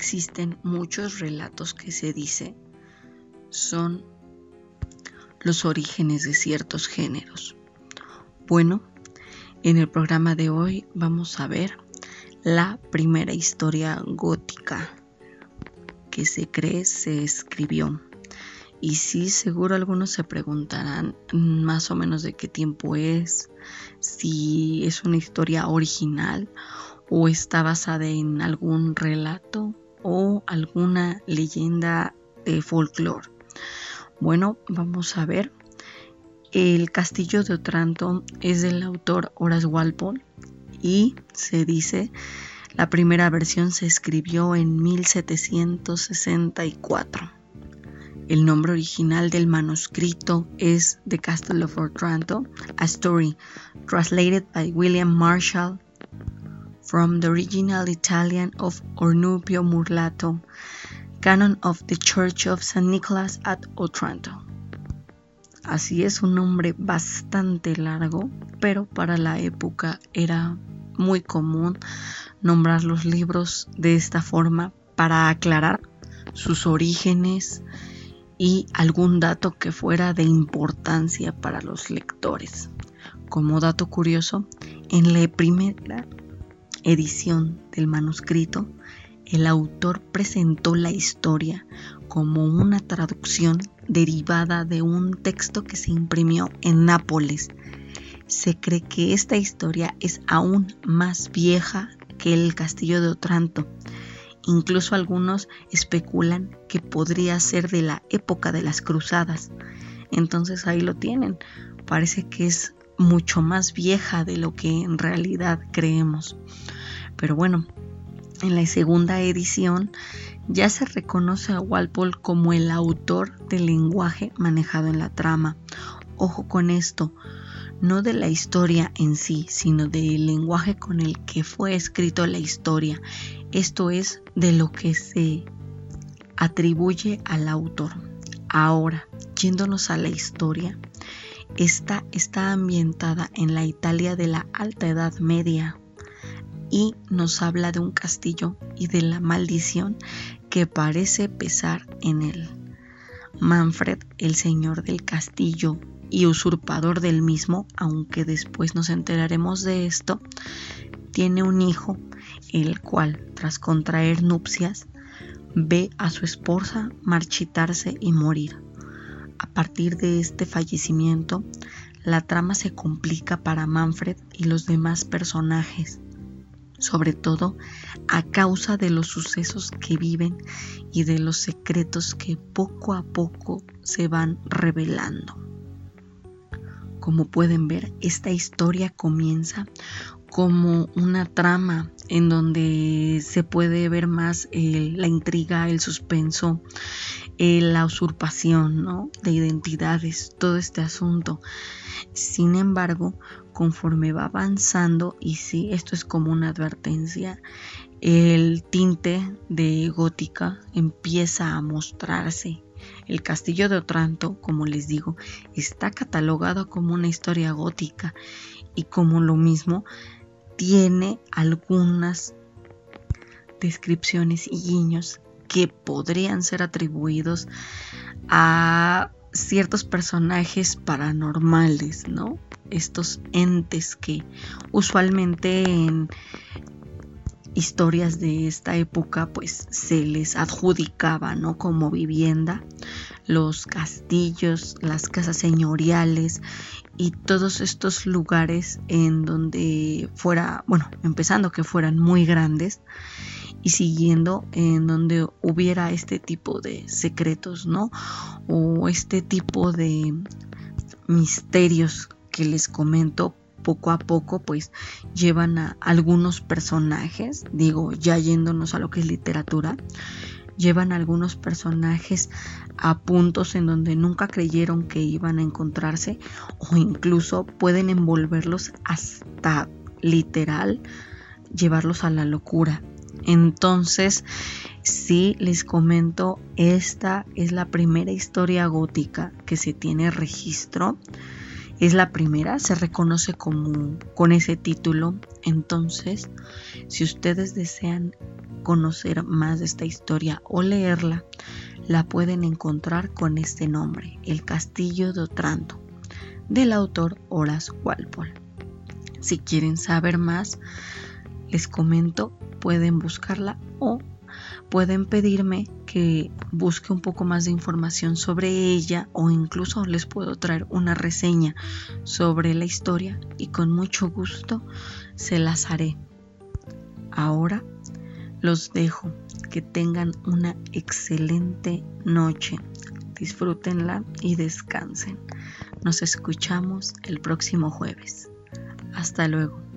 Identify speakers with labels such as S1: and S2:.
S1: existen muchos relatos que se dice son los orígenes de ciertos géneros. Bueno, en el programa de hoy vamos a ver la primera historia gótica que se cree se escribió. Y sí, seguro algunos se preguntarán más o menos de qué tiempo es, si es una historia original o está basada en algún relato o alguna leyenda de folclore. Bueno, vamos a ver. El castillo de Otranto es del autor Horace Walpole y se dice la primera versión se escribió en 1764. El nombre original del manuscrito es The Castle of Otranto, a story translated by William Marshall from the original Italian of Ornupio Murlato, canon of the Church of St. Nicholas at Otranto. Así es un nombre bastante largo, pero para la época era muy común nombrar los libros de esta forma para aclarar sus orígenes y algún dato que fuera de importancia para los lectores. Como dato curioso, en la primera edición del manuscrito, el autor presentó la historia como una traducción derivada de un texto que se imprimió en Nápoles. Se cree que esta historia es aún más vieja que el castillo de Otranto. Incluso algunos especulan que podría ser de la época de las cruzadas. Entonces ahí lo tienen. Parece que es mucho más vieja de lo que en realidad creemos. Pero bueno, en la segunda edición ya se reconoce a Walpole como el autor del lenguaje manejado en la trama. Ojo con esto, no de la historia en sí, sino del lenguaje con el que fue escrito la historia. Esto es de lo que se atribuye al autor. Ahora, yéndonos a la historia, esta está ambientada en la Italia de la Alta Edad Media y nos habla de un castillo y de la maldición que parece pesar en él. Manfred, el señor del castillo y usurpador del mismo, aunque después nos enteraremos de esto, tiene un hijo, el cual, tras contraer nupcias, ve a su esposa marchitarse y morir. Partir de este fallecimiento, la trama se complica para Manfred y los demás personajes, sobre todo a causa de los sucesos que viven y de los secretos que poco a poco se van revelando. Como pueden ver, esta historia comienza como una trama en donde se puede ver más la intriga, el suspenso, la usurpación ¿no? de identidades, todo este asunto. Sin embargo, conforme va avanzando, y sí, esto es como una advertencia, el tinte de gótica empieza a mostrarse. El castillo de Otranto, como les digo, está catalogado como una historia gótica y como lo mismo tiene algunas descripciones y guiños que podrían ser atribuidos a ciertos personajes paranormales, ¿no? Estos entes que usualmente en historias de esta época pues se les adjudicaba, ¿no? Como vivienda, los castillos, las casas señoriales y todos estos lugares en donde fuera, bueno, empezando que fueran muy grandes y siguiendo en donde hubiera este tipo de secretos, ¿no? O este tipo de misterios que les comento poco a poco pues llevan a algunos personajes, digo ya yéndonos a lo que es literatura, llevan algunos personajes a puntos en donde nunca creyeron que iban a encontrarse o incluso pueden envolverlos hasta literal llevarlos a la locura. Entonces, sí les comento, esta es la primera historia gótica que se tiene registro. Es la primera, se reconoce como con ese título. Entonces, si ustedes desean conocer más de esta historia o leerla, la pueden encontrar con este nombre, El Castillo de Otranto, del autor Horace Walpole. Si quieren saber más, les comento, pueden buscarla o pueden pedirme que busque un poco más de información sobre ella o incluso les puedo traer una reseña sobre la historia y con mucho gusto se las haré. Ahora los dejo, que tengan una excelente noche, disfrútenla y descansen. Nos escuchamos el próximo jueves. Hasta luego.